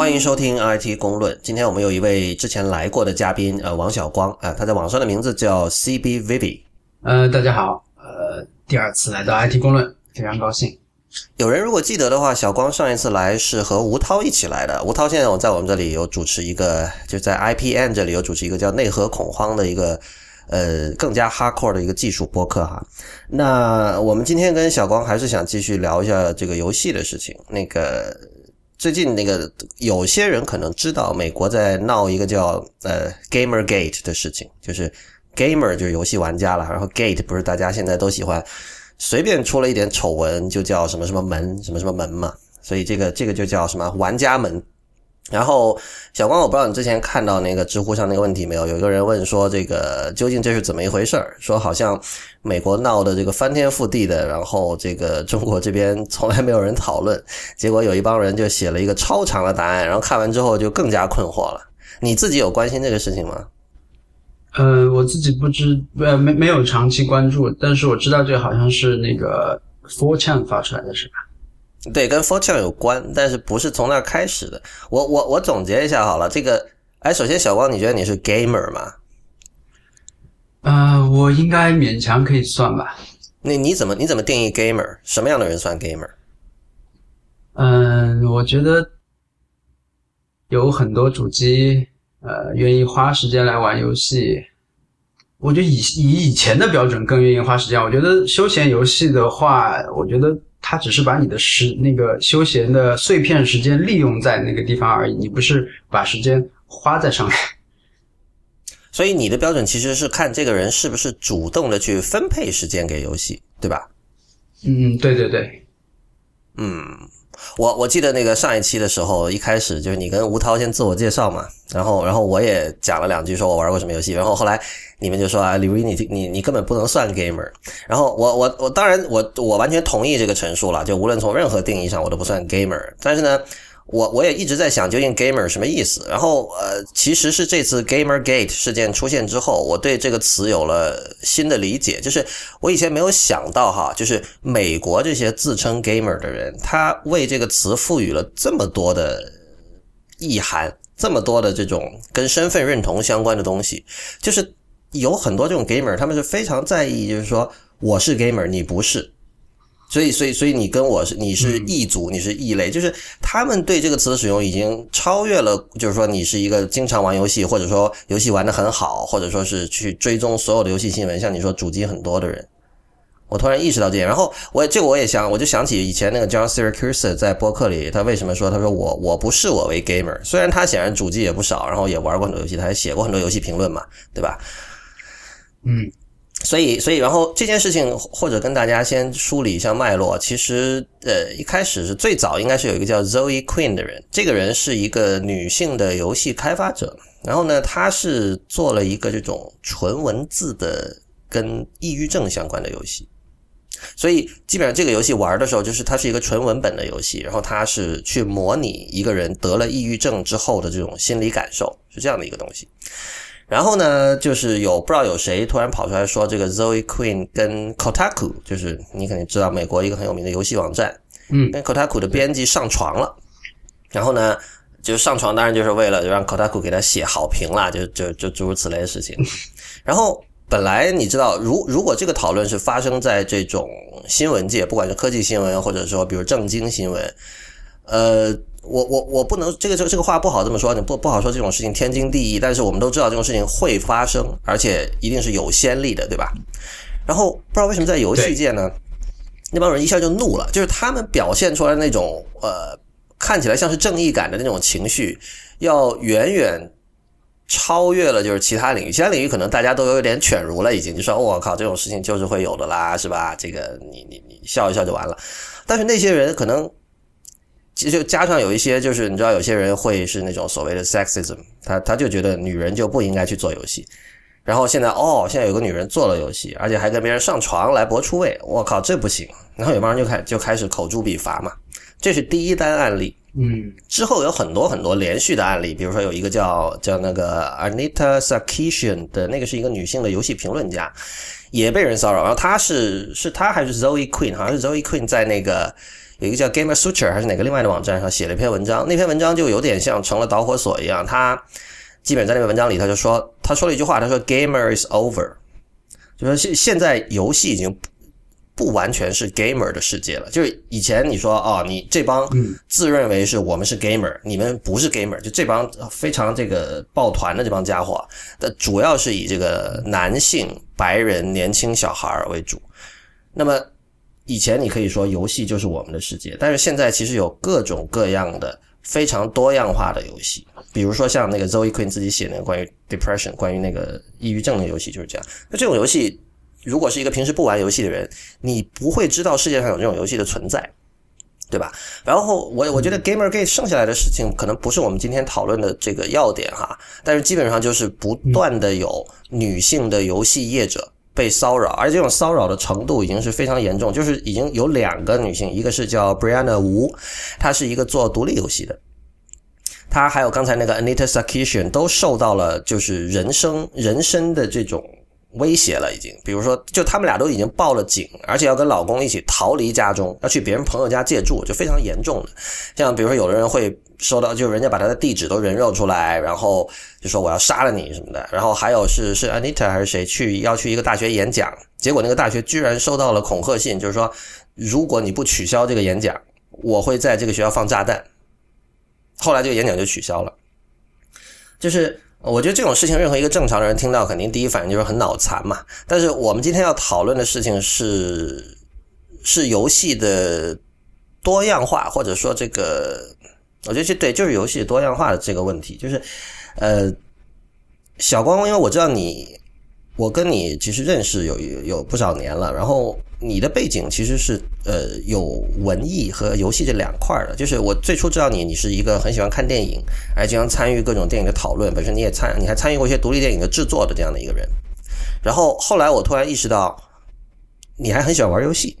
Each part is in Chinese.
欢迎收听 IT 公论。今天我们有一位之前来过的嘉宾，呃，王小光啊，他在网上的名字叫 CB Vivi。呃，大家好，呃，第二次来到 IT 公论，非常高兴。有人如果记得的话，小光上一次来是和吴涛一起来的。吴涛现在我在我们这里有主持一个，就在 IPN 这里有主持一个叫内核恐慌的一个。呃，更加 hardcore 的一个技术播客哈。那我们今天跟小光还是想继续聊一下这个游戏的事情。那个最近那个有些人可能知道，美国在闹一个叫呃 Gamer Gate 的事情，就是 Gamer 就是游戏玩家了，然后 Gate 不是大家现在都喜欢随便出了一点丑闻就叫什么什么门什么什么门嘛，所以这个这个就叫什么玩家门。然后，小光，我不知道你之前看到那个知乎上那个问题没有？有一个人问说，这个究竟这是怎么一回事儿？说好像美国闹的这个翻天覆地的，然后这个中国这边从来没有人讨论，结果有一帮人就写了一个超长的答案，然后看完之后就更加困惑了。你自己有关心这个事情吗？呃，我自己不知呃没没有长期关注，但是我知道这好像是那个 Four Chan 发出来的是吧？对，跟 Fortune 有关，但是不是从那儿开始的。我我我总结一下好了，这个，哎，首先小光，你觉得你是 gamer 吗？呃，我应该勉强可以算吧。那你怎么你怎么定义 gamer？什么样的人算 gamer？嗯，我觉得有很多主机，呃，愿意花时间来玩游戏。我觉得以以以前的标准更愿意花时间。我觉得休闲游戏的话，我觉得。它只是把你的时那个休闲的碎片时间利用在那个地方而已，你不是把时间花在上面。所以你的标准其实是看这个人是不是主动的去分配时间给游戏，对吧？嗯，对对对，嗯。我我记得那个上一期的时候，一开始就是你跟吴涛先自我介绍嘛，然后然后我也讲了两句，说我玩过什么游戏，然后后来你们就说啊，李如一你你你根本不能算 gamer，然后我我我当然我我完全同意这个陈述了，就无论从任何定义上我都不算 gamer，但是呢。我我也一直在想究竟 gamer 什么意思，然后呃，其实是这次 gamer gate 事件出现之后，我对这个词有了新的理解，就是我以前没有想到哈，就是美国这些自称 gamer 的人，他为这个词赋予了这么多的意涵，这么多的这种跟身份认同相关的东西，就是有很多这种 gamer，他们是非常在意，就是说我是 gamer，你不是。所以，所以，所以你跟我是你是异族，你是异类，就是他们对这个词的使用已经超越了，就是说你是一个经常玩游戏，或者说游戏玩的很好，或者说是去追踪所有的游戏新闻，像你说主机很多的人。我突然意识到这点，然后我这个我也想，我就想起以前那个 John Siracusa 在播客里，他为什么说他说我我不视我为 gamer，虽然他显然主机也不少，然后也玩过很多游戏，他还写过很多游戏评论嘛，对吧？嗯。所以，所以，然后这件事情，或者跟大家先梳理一下脉络。其实，呃，一开始是最早应该是有一个叫 Zoe Queen 的人，这个人是一个女性的游戏开发者。然后呢，她是做了一个这种纯文字的跟抑郁症相关的游戏。所以，基本上这个游戏玩的时候，就是它是一个纯文本的游戏，然后它是去模拟一个人得了抑郁症之后的这种心理感受，是这样的一个东西。然后呢，就是有不知道有谁突然跑出来说，这个 Zoe Queen 跟 Kotaku，就是你肯定知道美国一个很有名的游戏网站，嗯，跟 Kotaku 的编辑上床了。然后呢，就上床当然就是为了让 Kotaku 给他写好评啦，就就就诸如此类的事情。然后本来你知道，如如果这个讨论是发生在这种新闻界，不管是科技新闻，或者说比如正经新闻，呃。我我我不能这个这个这个话不好这么说，你不不好说这种事情天经地义，但是我们都知道这种事情会发生，而且一定是有先例的，对吧？然后不知道为什么在游戏界呢，那帮人一下就怒了，就是他们表现出来那种呃看起来像是正义感的那种情绪，要远远超越了就是其他领域，其他领域可能大家都有点犬儒了，已经就说我靠这种事情就是会有的啦，是吧？这个你你你笑一笑就完了，但是那些人可能。就加上有一些，就是你知道，有些人会是那种所谓的 sexism，他他就觉得女人就不应该去做游戏。然后现在哦，现在有个女人做了游戏，而且还跟别人上床来博出位，我靠，这不行。然后有帮人就开就开始口诛笔伐嘛。这是第一单案例。嗯，之后有很多很多连续的案例，比如说有一个叫叫那个 Anita Sarkeesian 的那个是一个女性的游戏评论家，也被人骚扰。然后她是是她还是 Zoe Queen，好像是 Zoe Queen 在那个。有一个叫 Gamer Suture 还是哪个另外的网站上写了一篇文章，那篇文章就有点像成了导火索一样。他基本在那篇文章里，他就说，他说了一句话，他说 “Gamer is over”，就说现现在游戏已经不完全是 Gamer 的世界了。就是以前你说哦，你这帮自认为是我们是 Gamer，你们不是 Gamer，就这帮非常这个抱团的这帮家伙，的主要是以这个男性、白人、年轻小孩为主。那么以前你可以说游戏就是我们的世界，但是现在其实有各种各样的非常多样化的游戏，比如说像那个 Zoe Quinn 自己写那个关于 depression、关于那个抑郁症的游戏就是这样。那这种游戏，如果是一个平时不玩游戏的人，你不会知道世界上有这种游戏的存在，对吧？然后我我觉得 Gamergate 剩下来的事情可能不是我们今天讨论的这个要点哈，但是基本上就是不断的有女性的游戏业者。被骚扰，而这种骚扰的程度已经是非常严重，就是已经有两个女性，一个是叫 Brianna Wu，她是一个做独立游戏的，她还有刚才那个 Anita Stakishian 都受到了就是人生人生的这种。威胁了，已经，比如说，就他们俩都已经报了警，而且要跟老公一起逃离家中，要去别人朋友家借住，就非常严重的。像比如说，有的人会收到，就人家把他的地址都人肉出来，然后就说我要杀了你什么的。然后还有是是 Anita 还是谁去要去一个大学演讲，结果那个大学居然收到了恐吓信，就是说如果你不取消这个演讲，我会在这个学校放炸弹。后来这个演讲就取消了，就是。我觉得这种事情，任何一个正常的人听到，肯定第一反应就是很脑残嘛。但是我们今天要讨论的事情是，是游戏的多样化，或者说这个，我觉得这对就是游戏多样化的这个问题，就是呃，小光，因为我知道你。我跟你其实认识有有不少年了，然后你的背景其实是呃有文艺和游戏这两块的。就是我最初知道你，你是一个很喜欢看电影，还经常参与各种电影的讨论。本身你也参，你还参与过一些独立电影的制作的这样的一个人。然后后来我突然意识到，你还很喜欢玩游戏。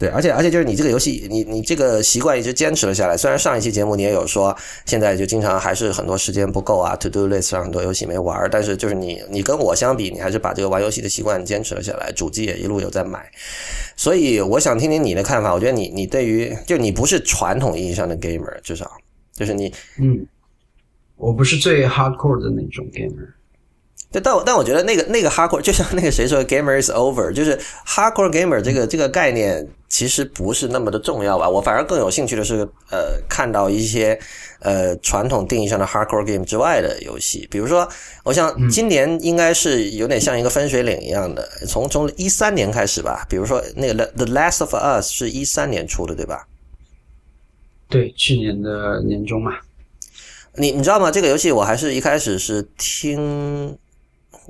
对，而且而且就是你这个游戏，你你这个习惯一直坚持了下来。虽然上一期节目你也有说，现在就经常还是很多时间不够啊，to do list 上很多游戏没玩。但是就是你你跟我相比，你还是把这个玩游戏的习惯坚持了下来，主机也一路有在买。所以我想听听你的看法。我觉得你你对于就你不是传统意义上的 gamer，至少就是你嗯，我不是最 hardcore 的那种 gamer。对，但我但我觉得那个那个 hardcore 就像那个谁说 gamer is over，就是 hardcore gamer 这个这个概念其实不是那么的重要吧？我反而更有兴趣的是，呃，看到一些呃传统定义上的 hardcore game 之外的游戏，比如说，我想今年应该是有点像一个分水岭一样的，从从一三年开始吧，比如说那个 The Last of Us 是一三年出的，对吧？对，去年的年中嘛。你你知道吗？这个游戏我还是一开始是听。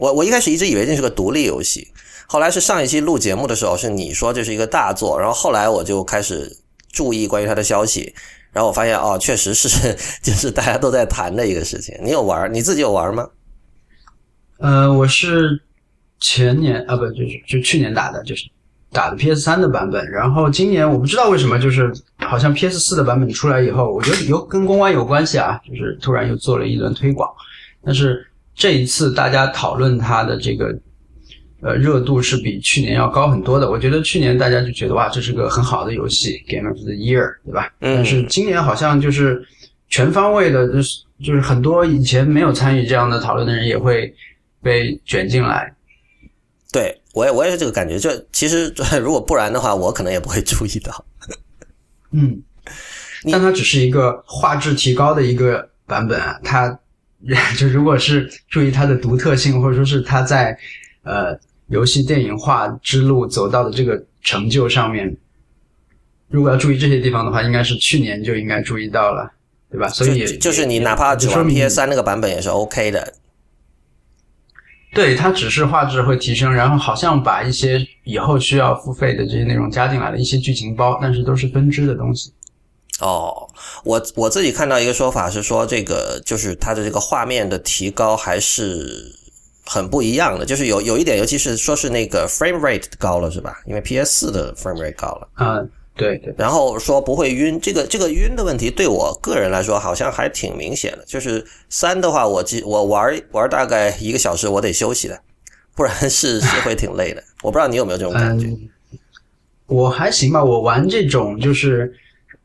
我我一开始一直以为这是个独立游戏，后来是上一期录节目的时候是你说这是一个大作，然后后来我就开始注意关于它的消息，然后我发现哦，确实是就是大家都在谈的一个事情。你有玩？你自己有玩吗？呃，我是前年啊，不就是就去年打的，就是打的 PS 三的版本，然后今年我不知道为什么，就是好像 PS 四的版本出来以后，我觉得有跟公关有关系啊，就是突然又做了一轮推广，但是。这一次大家讨论它的这个呃热度是比去年要高很多的。我觉得去年大家就觉得哇，这是个很好的游戏，Game of the Year，对吧？嗯。但是今年好像就是全方位的，就是就是很多以前没有参与这样的讨论的人也会被卷进来。对我也我也是这个感觉。就其实 如果不然的话，我可能也不会注意到。嗯。但它只是一个画质提高的一个版本啊，它。就如果是注意它的独特性，或者说是它在呃游戏电影化之路走到的这个成就上面，如果要注意这些地方的话，应该是去年就应该注意到了，对吧？所以就是你哪怕只玩 PS 三那个版本也是 OK 的。对，它只是画质会提升，然后好像把一些以后需要付费的这些内容加进来了一些剧情包，但是都是分支的东西。哦，我我自己看到一个说法是说，这个就是它的这个画面的提高还是很不一样的，就是有有一点，尤其是说是那个 frame rate 高了，是吧？因为 PS 四的 frame rate 高了。啊，对对。然后说不会晕，这个这个晕的问题对我个人来说好像还挺明显的。就是三的话，我记我玩玩大概一个小时，我得休息的，不然是是会挺累的。我不知道你有没有这种感觉。我还行吧，我玩这种就是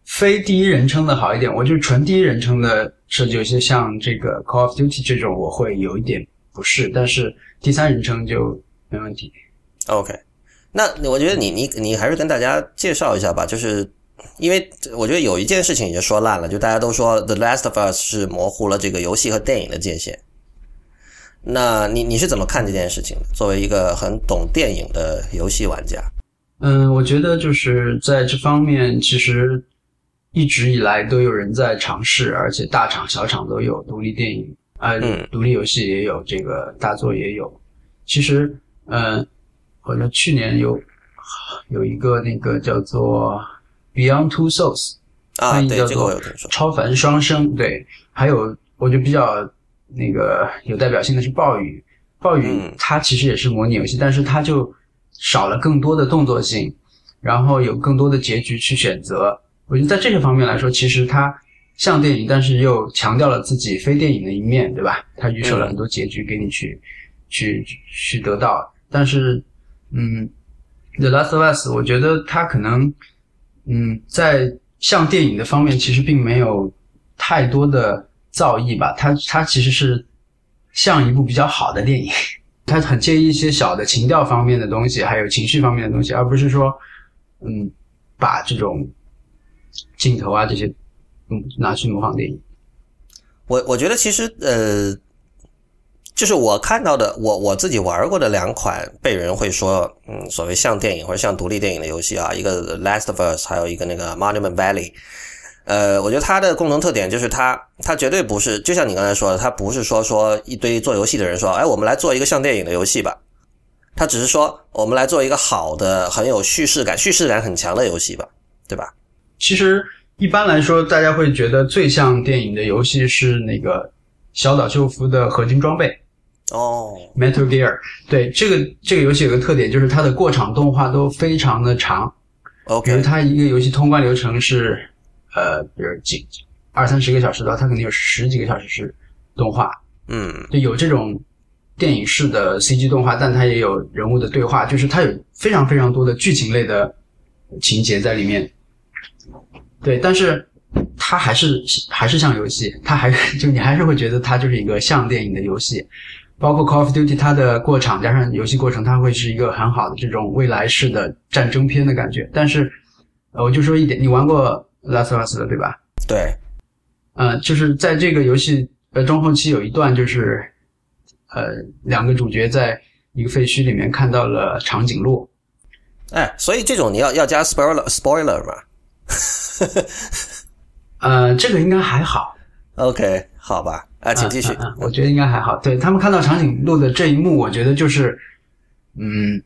非第一人称的好一点，我就纯第一人称的设计游戏，像这个 Call of Duty 这种，我会有一点不适，但是第三人称就没问题。OK，那我觉得你你你还是跟大家介绍一下吧，就是因为我觉得有一件事情已经说烂了，就大家都说 The Last of Us 是模糊了这个游戏和电影的界限。那你你是怎么看这件事情的？作为一个很懂电影的游戏玩家。嗯，我觉得就是在这方面，其实一直以来都有人在尝试，而且大厂小厂都有，独立电影啊，独立游戏也有，这个大作也有。其实，嗯，好像去年有有一个那个叫做《Beyond Two Souls》，啊，对，这个我有听说。超凡双生，对，还有我觉得比较那个有代表性的是《暴雨》，《暴雨》它其实也是模拟游戏，但是它就。少了更多的动作性，然后有更多的结局去选择。我觉得在这些方面来说，其实它像电影，但是又强调了自己非电影的一面，对吧？它预设了很多结局给你去去去得到。但是，嗯，《The Last of Us》，我觉得它可能，嗯，在像电影的方面，其实并没有太多的造诣吧。它它其实是像一部比较好的电影。它很介意一些小的情调方面的东西，还有情绪方面的东西，而不是说，嗯，把这种镜头啊这些，嗯，拿去模仿电影。我我觉得其实呃，就是我看到的，我我自己玩过的两款被人会说，嗯，所谓像电影或者像独立电影的游戏啊，一个《Last of Us》，还有一个那个《Monument Valley》。呃，我觉得它的共同特点就是它，它绝对不是，就像你刚才说的，它不是说说一堆做游戏的人说，哎，我们来做一个像电影的游戏吧。它只是说，我们来做一个好的、很有叙事感、叙事感很强的游戏吧，对吧？其实一般来说，大家会觉得最像电影的游戏是那个小岛秀夫的《合金装备》哦，《Metal Gear》。对，这个这个游戏有个特点，就是它的过场动画都非常的长。OK，比如它一个游戏通关流程是。呃，比如几二三十个小时的话，它肯定有十几个小时是动画，嗯，就有这种电影式的 CG 动画，但它也有人物的对话，就是它有非常非常多的剧情类的情节在里面。对，但是它还是还是像游戏，它还 就你还是会觉得它就是一个像电影的游戏。包括 Call of Duty，它的过场加上游戏过程，它会是一个很好的这种未来式的战争片的感觉。但是，呃，我就说一点，你玩过？Last of Us 的对吧？对，嗯，就是在这个游戏呃中后期有一段，就是呃两个主角在一个废墟里面看到了长颈鹿。哎，所以这种你要要加 spoiler spoiler 吗？呃，这个应该还好。OK，好吧，啊，请继续。我觉得应该还好。对他们看到长颈鹿的这一幕，我觉得就是，嗯，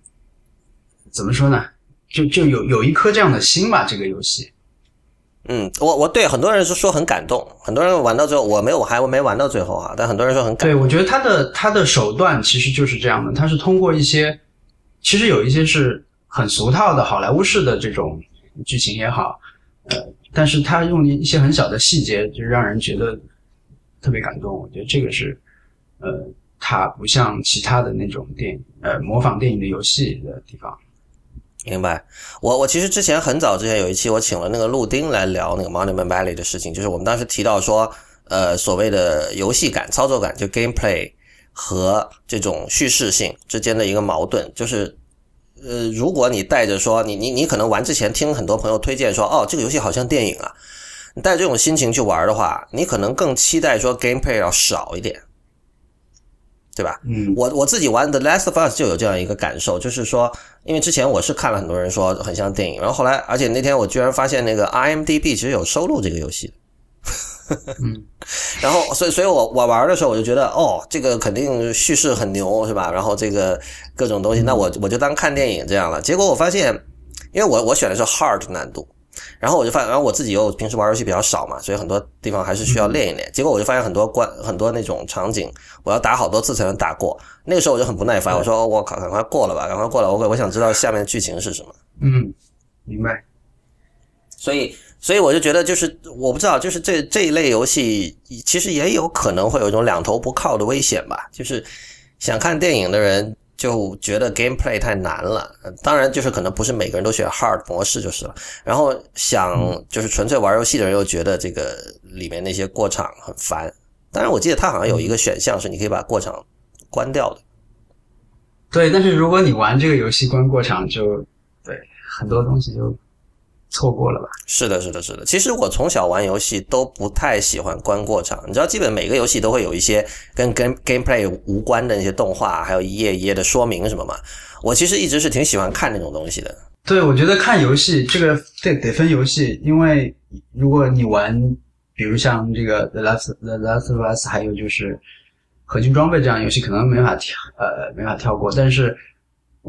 怎么说呢？就就有有一颗这样的心吧，这个游戏。嗯，我我对很多人是说很感动，很多人玩到最后，我没有，我还没玩到最后啊。但很多人说很感动。对，我觉得他的他的手段其实就是这样的，他是通过一些，其实有一些是很俗套的好莱坞式的这种剧情也好，呃，但是他用一些很小的细节，就让人觉得特别感动。我觉得这个是，呃，他不像其他的那种电影，呃，模仿电影的游戏的地方。明白，我我其实之前很早之前有一期我请了那个陆丁来聊那个 Monument Valley 的事情，就是我们当时提到说，呃，所谓的游戏感、操作感，就 gameplay 和这种叙事性之间的一个矛盾，就是，呃，如果你带着说你你你可能玩之前听很多朋友推荐说，哦，这个游戏好像电影啊，你带这种心情去玩的话，你可能更期待说 gameplay 要少一点。对吧？嗯，我我自己玩《The Last of Us》就有这样一个感受，就是说，因为之前我是看了很多人说很像电影，然后后来，而且那天我居然发现那个 IMDB 其实有收录这个游戏，嗯，然后所以所以我我玩的时候我就觉得，哦，这个肯定叙事很牛，是吧？然后这个各种东西，那我我就当看电影这样了。结果我发现，因为我我选的是 Hard 难度。然后我就发现，然后我自己又平时玩游戏比较少嘛，所以很多地方还是需要练一练。结果我就发现很多关很多那种场景，我要打好多次才能打过。那个时候我就很不耐烦，我说：“我靠，赶快过了吧，赶快过了！我我想知道下面剧情是什么。”嗯，明白。所以，所以我就觉得，就是我不知道，就是这这一类游戏，其实也有可能会有一种两头不靠的危险吧。就是想看电影的人。就觉得 gameplay 太难了。当然，就是可能不是每个人都选 hard 模式就是了。然后想就是纯粹玩游戏的人又觉得这个里面那些过场很烦。当然，我记得它好像有一个选项是你可以把过场关掉的。对，但是如果你玩这个游戏关过场，就对很多东西就。错过了吧？是的，是的，是的。其实我从小玩游戏都不太喜欢关过场。你知道，基本每个游戏都会有一些跟跟 gameplay 无关的那些动画，还有一页一页的说明什么嘛。我其实一直是挺喜欢看那种东西的。对，我觉得看游戏这个得得分游戏，因为如果你玩，比如像这个 The Last The Last of Us，还有就是合金装备这样游戏，可能没法跳，呃，没法跳过，但是。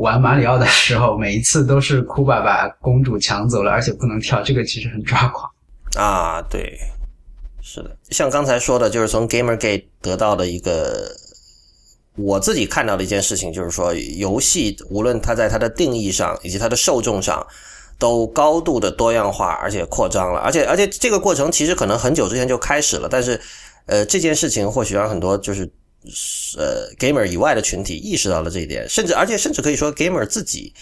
玩马里奥的时候，每一次都是库巴把公主抢走了，而且不能跳，这个其实很抓狂啊！对，是的，像刚才说的，就是从 GamerGate 得到的一个我自己看到的一件事情，就是说，游戏无论它在它的定义上以及它的受众上，都高度的多样化，而且扩张了，而且而且这个过程其实可能很久之前就开始了，但是呃，这件事情或许让很多就是。呃，gamer 以外的群体意识到了这一点，甚至而且甚至可以说，gamer 自己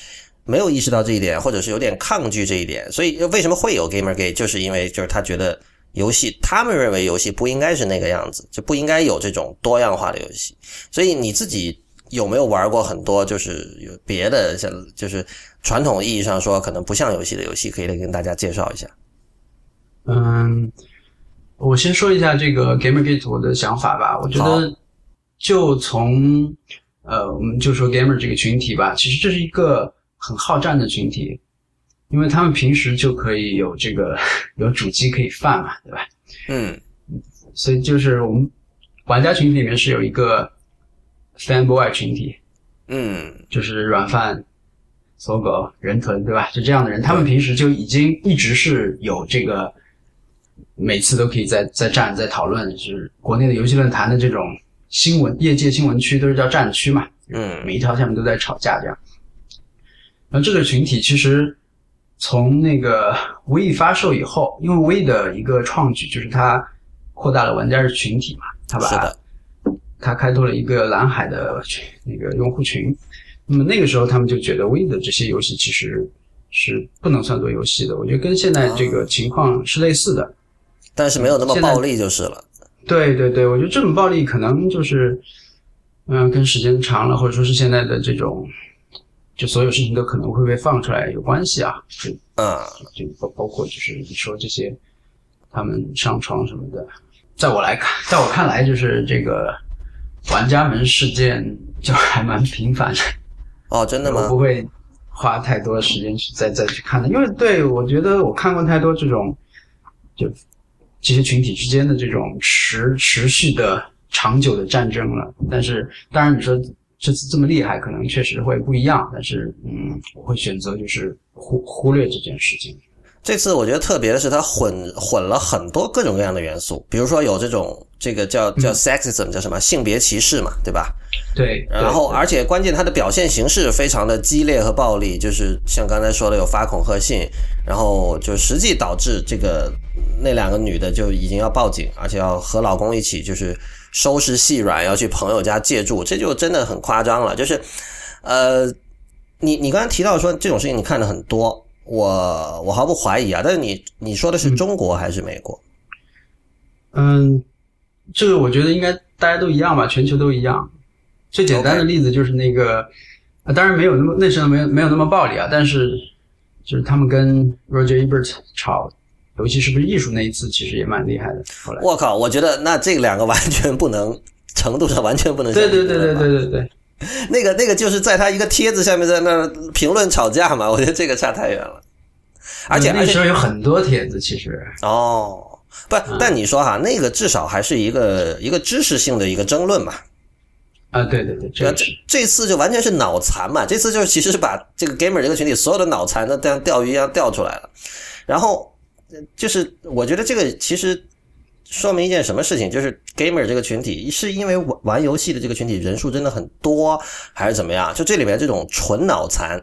没有意识到这一点，或者是有点抗拒这一点。所以为什么会有 gamer gay，就是因为就是他觉得游戏，他们认为游戏不应该是那个样子，就不应该有这种多样化的游戏。所以你自己有没有玩过很多就是有别的像就是传统意义上说可能不像游戏的游戏，可以来跟大家介绍一下？嗯，我先说一下这个 gamer gate 我的想法吧，我觉得。就从，呃，我们就说 gamer 这个群体吧，其实这是一个很好战的群体，因为他们平时就可以有这个 有主机可以放嘛，对吧？嗯，所以就是我们玩家群体里面是有一个 fanboy 群体，嗯，就是软饭、搜狗、人豚，对吧？就这样的人，他们平时就已经一直是有这个，每次都可以在在站在讨论，就是国内的游戏论坛的这种。新闻业界新闻区都是叫战区嘛，嗯，每一条下面都在吵架这样。然后这个群体其实从那个 We 发售以后，因为 We 的一个创举就是它扩大了玩家的群体嘛，它把它开拓了一个蓝海的那个用户群。那么那个时候他们就觉得 We 的这些游戏其实是不能算作游戏的。我觉得跟现在这个情况是类似的，但是没有那么暴力就是了。对对对，我觉得这种暴力可能就是，嗯，跟时间长了，或者说是现在的这种，就所有事情都可能会被放出来有关系啊。就啊，就包包括就是你说这些，他们上床什么的，在我来看，在我看来，就是这个玩家门事件就还蛮频繁的。哦，真的吗？我不会花太多时间去再再去看的，因为对我觉得我看过太多这种，就。这些群体之间的这种持持续的长久的战争了，但是当然你说这次这么厉害，可能确实会不一样，但是嗯，我会选择就是忽忽略这件事情。这次我觉得特别的是，它混混了很多各种各样的元素，比如说有这种这个叫叫 sexism，叫什么性别歧视嘛，对吧？对。然后而且关键它的表现形式非常的激烈和暴力，就是像刚才说的有发恐吓信，然后就实际导致这个那两个女的就已经要报警，而且要和老公一起就是收拾细软，要去朋友家借住，这就真的很夸张了。就是呃，你你刚才提到说这种事情你看的很多。我我毫不怀疑啊，但是你你说的是中国还是美国？嗯，这个我觉得应该大家都一样吧，全球都一样。最简单的例子就是那个，当然没有那么那时候没有没有那么暴力啊，但是就是他们跟 Roger Ebert 吵尤其是不是艺术那一次，其实也蛮厉害的。后来我靠，我觉得那这两个完全不能程度上完全不能对对对对对对对。那个那个就是在他一个帖子下面在那评论吵架嘛，我觉得这个差太远了。而且那时候有很多帖子，其实哦，不，但你说哈，那个至少还是一个一个知识性的一个争论嘛。啊，对对对，这这这次就完全是脑残嘛，这次就是其实是把这个 gamer 这个群体所有的脑残都像钓鱼一样钓出来了。然后就是我觉得这个其实。说明一件什么事情？就是 gamer 这个群体是因为玩玩游戏的这个群体人数真的很多，还是怎么样？就这里面这种纯脑残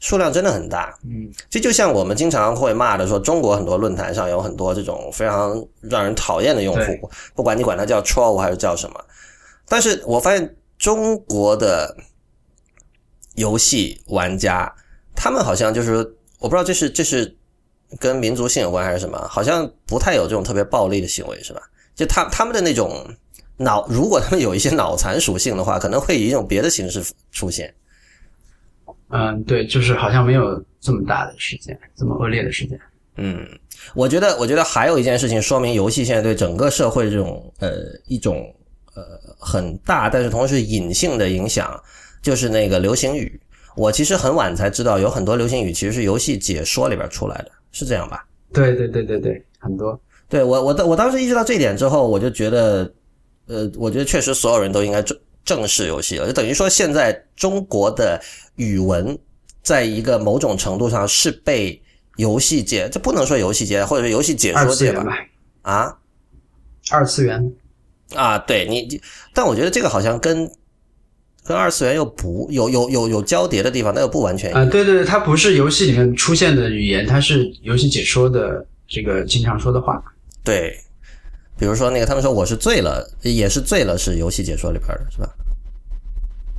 数量真的很大。嗯，这就像我们经常会骂的说，中国很多论坛上有很多这种非常让人讨厌的用户，不管你管他叫 troll 还是叫什么。但是我发现中国的游戏玩家，他们好像就是我不知道这是这是跟民族性有关还是什么，好像不太有这种特别暴力的行为，是吧？就他他们的那种脑，如果他们有一些脑残属性的话，可能会以一种别的形式出现。嗯，对，就是好像没有这么大的事件，这么恶劣的事件。嗯，我觉得，我觉得还有一件事情说明游戏现在对整个社会这种呃一种呃很大，但是同时隐性的影响，就是那个流行语。我其实很晚才知道，有很多流行语其实是游戏解说里边出来的，是这样吧？对对对对对，很多。对我我我当时意识到这一点之后，我就觉得，呃，我觉得确实所有人都应该正正视游戏了，就等于说现在中国的语文在一个某种程度上是被。游戏界，这不能说游戏界，或者是游戏解说界吧？啊，二次元啊，对你，但我觉得这个好像跟跟二次元又不有有有有交叠的地方，但又不完全啊。对对对，它不是游戏里面出现的语言，它是游戏解说的这个经常说的话。对，比如说那个他们说我是醉了，也是醉了，是游戏解说里边的是吧？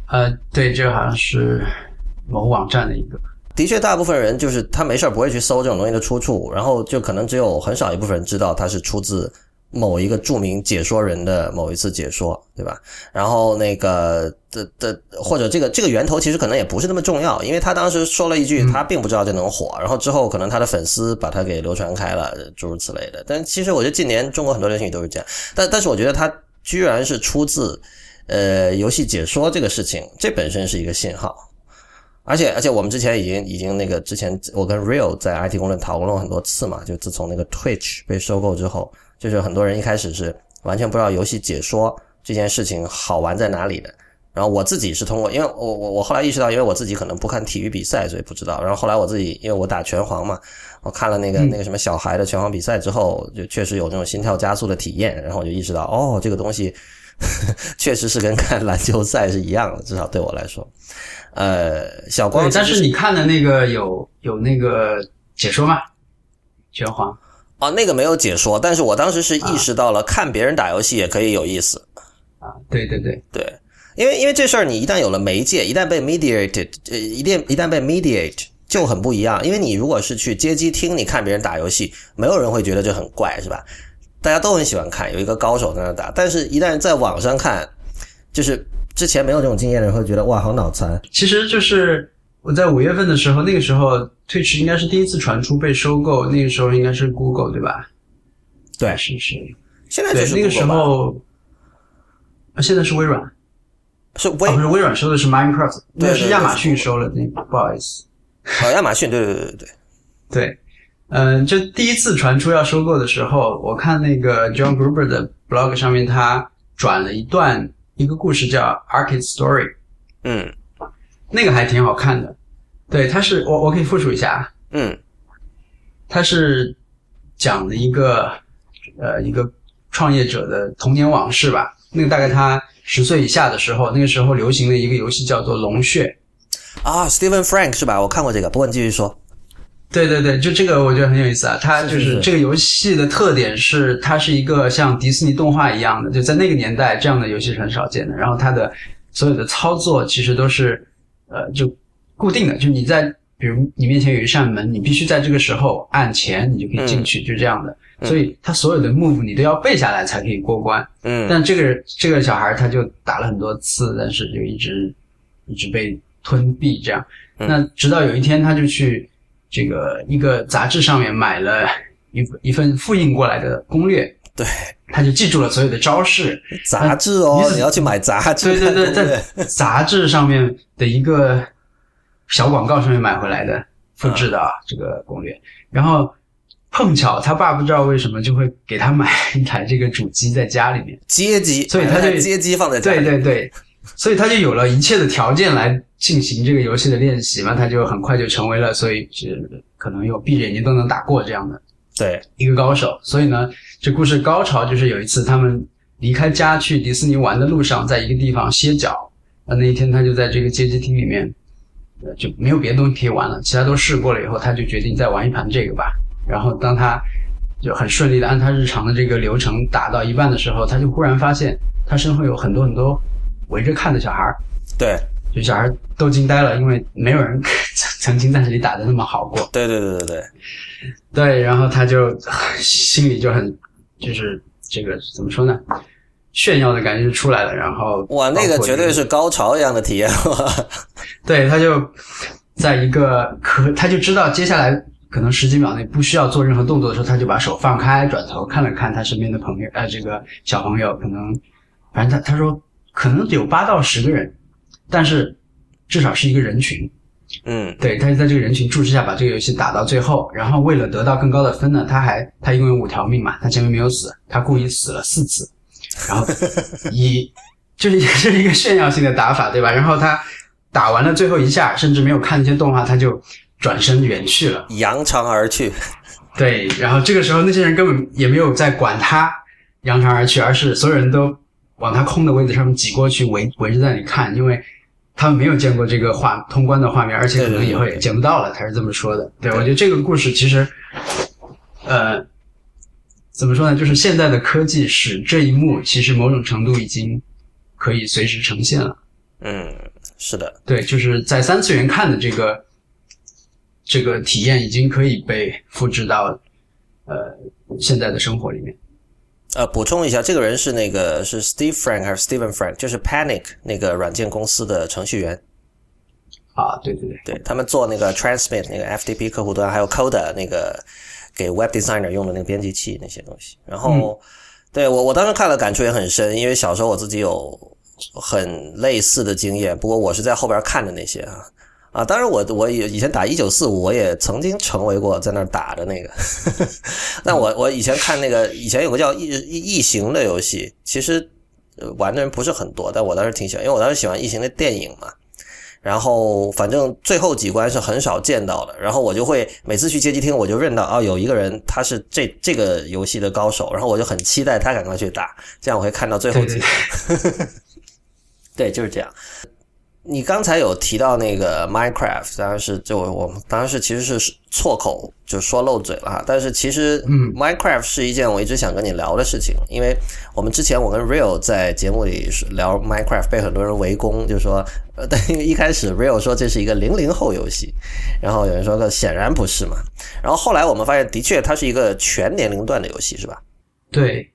呃，对，这个好像是某网站的一个。的确，大部分人就是他没事不会去搜这种东西的出处，然后就可能只有很少一部分人知道它是出自某一个著名解说人的某一次解说，对吧？然后那个的的或者这个这个源头其实可能也不是那么重要，因为他当时说了一句，他并不知道这能火，然后之后可能他的粉丝把他给流传开了，诸如此类的。但其实我觉得近年中国很多流行语都是这样，但但是我觉得他居然是出自呃游戏解说这个事情，这本身是一个信号。而且而且，我们之前已经已经那个之前，我跟 Real 在 IT 公论讨论了很多次嘛。就自从那个 Twitch 被收购之后，就是很多人一开始是完全不知道游戏解说这件事情好玩在哪里的。然后我自己是通过，因为我我我后来意识到，因为我自己可能不看体育比赛，所以不知道。然后后来我自己，因为我打拳皇嘛，我看了那个那个什么小孩的拳皇比赛之后，就确实有那种心跳加速的体验。然后我就意识到，哦，这个东西 确实是跟看篮球赛是一样的，至少对我来说。呃，小光，但是你看的那个有有那个解说吗？拳皇哦，那个没有解说，但是我当时是意识到了，看别人打游戏也可以有意思啊。对对对对，因为因为这事儿，你一旦有了媒介，一旦被 mediated，呃，一定一旦被 mediate 就很不一样。因为你如果是去街机厅，你看别人打游戏，没有人会觉得这很怪，是吧？大家都很喜欢看，有一个高手在那打。但是，一旦在网上看，就是。之前没有这种经验的人会觉得哇，好脑残。其实就是我在五月份的时候，那个时候 Twitch 应该是第一次传出被收购，那个时候应该是 Google 对吧？对，是是。现在就是那个时候，现在是微软，是微不是微软收的是 Minecraft，那是亚马逊收了那个，不好意思。哦，亚马逊，对对对对对。对，嗯，就第一次传出要收购的时候，我看那个 John Gruber 的 blog 上面，他转了一段。一个故事叫《Arcade Story》，嗯，那个还挺好看的。对，它是我我可以复述一下，嗯，它是讲的一个呃一个创业者的童年往事吧。那个大概他十岁以下的时候，那个时候流行的一个游戏叫做《龙穴》啊，Steven Frank 是吧？我看过这个，不过你继续说。对对对，就这个我觉得很有意思啊。它就是这个游戏的特点是，它是一个像迪士尼动画一样的，就在那个年代这样的游戏是很少见的。然后它的所有的操作其实都是呃就固定的，就你在比如你面前有一扇门，你必须在这个时候按前，你就可以进去，就这样的。所以他所有的 move 你都要背下来才可以过关。嗯。但这个这个小孩他就打了很多次，但是就一直一直被吞闭这样。那直到有一天他就去。这个一个杂志上面买了一一份复印过来的攻略，对，他就记住了所有的招式。杂志哦，你要去买杂志？对对对，在杂志上面的一个小广告上面买回来的复制的啊，这个攻略。然后碰巧他爸不知道为什么就会给他买一台这个主机在家里面，街机，所以他就街机放在对对对。所以他就有了一切的条件来进行这个游戏的练习嘛，他就很快就成为了，所以是可能有闭着眼睛都能打过这样的对一个高手。所以呢，这故事高潮就是有一次他们离开家去迪士尼玩的路上，在一个地方歇脚。那那一天他就在这个街机厅里面，呃就没有别的东西可以玩了，其他都试过了以后，他就决定再玩一盘这个吧。然后当他就很顺利的按他日常的这个流程打到一半的时候，他就忽然发现他身后有很多很多。围着看的小孩儿，对，就小孩都惊呆了，因为没有人 曾经在这里打的那么好过。对对对对对，对，然后他就 心里就很就是这个怎么说呢？炫耀的感觉就出来了，然后哇，那个绝对是高潮一样的体验。对，他就在一个可，他就知道接下来可能十几秒内不需要做任何动作的时候，他就把手放开，转头看了看他身边的朋友，呃，这个小朋友，可能反正他他说可能有八到十个人，但是至少是一个人群。嗯，对，他就在这个人群注视下把这个游戏打到最后，然后为了得到更高的分呢，他还他一共有五条命嘛，他前面没有死，他故意死了四次。然后 以就是也是一个炫耀性的打法，对吧？然后他打完了最后一下，甚至没有看那些动画，他就转身远去了，扬长而去。对，然后这个时候那些人根本也没有在管他扬长而去，而是所有人都往他空的位置上面挤过去，围围着在那里看，因为他们没有见过这个画通关的画面，而且可能以后也见不到了。他是这么说的。对，我觉得这个故事其实，呃。怎么说呢？就是现在的科技使这一幕其实某种程度已经可以随时呈现了。嗯，是的，对，就是在三次元看的这个这个体验已经可以被复制到呃现在的生活里面。呃，补充一下，这个人是那个是 Steve Frank 还是 Steven Frank？就是 Panic 那个软件公司的程序员。啊，对对对，对他们做那个 Transmit 那个 FTP 客户端，还有 Coda 那个。给 Web Designer 用的那个编辑器那些东西，然后对我我当时看了感触也很深，因为小时候我自己有很类似的经验，不过我是在后边看的那些啊啊，当然我我也以前打一九四五，我也曾经成为过在那儿打的那个，那我我以前看那个以前有个叫异异形的游戏，其实玩的人不是很多，但我当时挺喜欢，因为我当时喜欢异形的电影嘛。然后反正最后几关是很少见到的，然后我就会每次去街机厅，我就认到啊有一个人他是这这个游戏的高手，然后我就很期待他赶快去打，这样我会看到最后几关。对，就是这样。你刚才有提到那个 Minecraft，当然是就我们当然是其实是错口就说漏嘴了哈。但是其实，嗯，Minecraft 是一件我一直想跟你聊的事情，因为我们之前我跟 Real 在节目里聊 Minecraft，被很多人围攻，就说，呃，但一开始 Real 说这是一个零零后游戏，然后有人说那显然不是嘛，然后后来我们发现，的确它是一个全年龄段的游戏，是吧？对，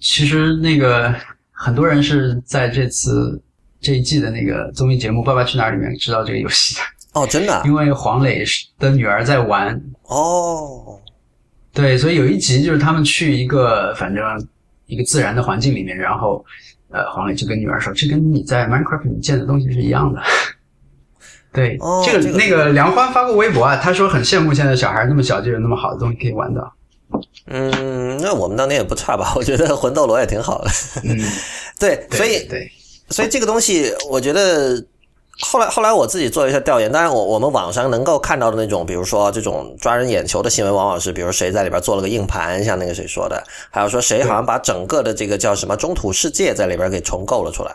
其实那个很多人是在这次。这一季的那个综艺节目《爸爸去哪儿》里面知道这个游戏的哦，真的，因为黄磊的女儿在玩哦，对，所以有一集就是他们去一个反正一个自然的环境里面，然后呃，黄磊就跟女儿说：“这跟你在 Minecraft 里见的东西是一样的。”对，这个那个梁欢发过微博啊，他说很羡慕现在小孩那么小就有那么好的东西可以玩到。嗯，那我们当年也不差吧？我觉得魂斗罗也挺好的。嗯，对，所以对。所以这个东西，我觉得后来后来我自己做了一下调研。当然，我我们网上能够看到的那种，比如说这种抓人眼球的新闻，往往是比如谁在里边做了个硬盘，像那个谁说的，还有说谁好像把整个的这个叫什么中土世界在里边给重构了出来，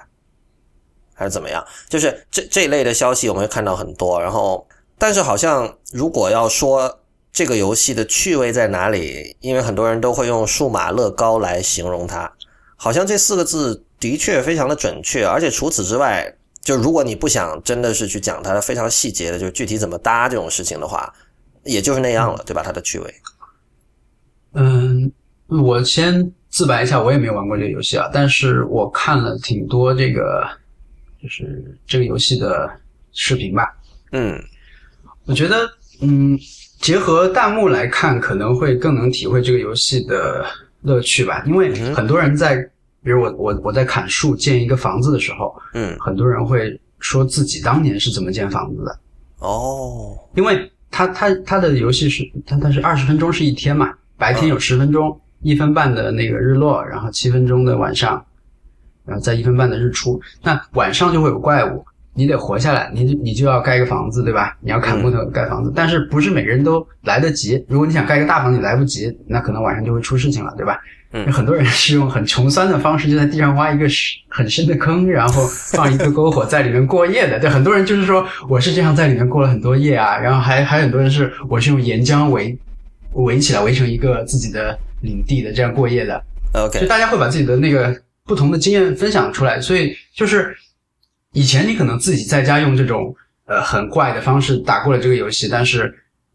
还是怎么样？就是这这一类的消息，我们会看到很多。然后，但是好像如果要说这个游戏的趣味在哪里，因为很多人都会用数码乐高来形容它，好像这四个字。的确非常的准确，而且除此之外，就如果你不想真的是去讲它非常细节的，就具体怎么搭这种事情的话，也就是那样了，对吧？它的趣味。嗯，我先自白一下，我也没有玩过这个游戏啊，但是我看了挺多这个，就是这个游戏的视频吧。嗯，我觉得，嗯，结合弹幕来看，可能会更能体会这个游戏的乐趣吧，因为很多人在。比如我我我在砍树建一个房子的时候，嗯，很多人会说自己当年是怎么建房子的，哦，因为他他他的游戏是他他是二十分钟是一天嘛，白天有十分钟，一分半的那个日落，然后七分钟的晚上，然后在一分半的日出，那晚上就会有怪物，你得活下来，你你就要盖一个房子，对吧？你要砍木头盖房子，但是不是每个人都来得及，如果你想盖一个大房子，你来不及，那可能晚上就会出事情了，对吧？嗯，很多人是用很穷酸的方式，就在地上挖一个很深的坑，然后放一个篝火在里面过夜的。对，很多人就是说我是这样在里面过了很多夜啊。然后还还有很多人是我是用岩浆围围起来，围成一个自己的领地的，这样过夜的。OK，就大家会把自己的那个不同的经验分享出来，所以就是以前你可能自己在家用这种呃很怪的方式打过了这个游戏，但是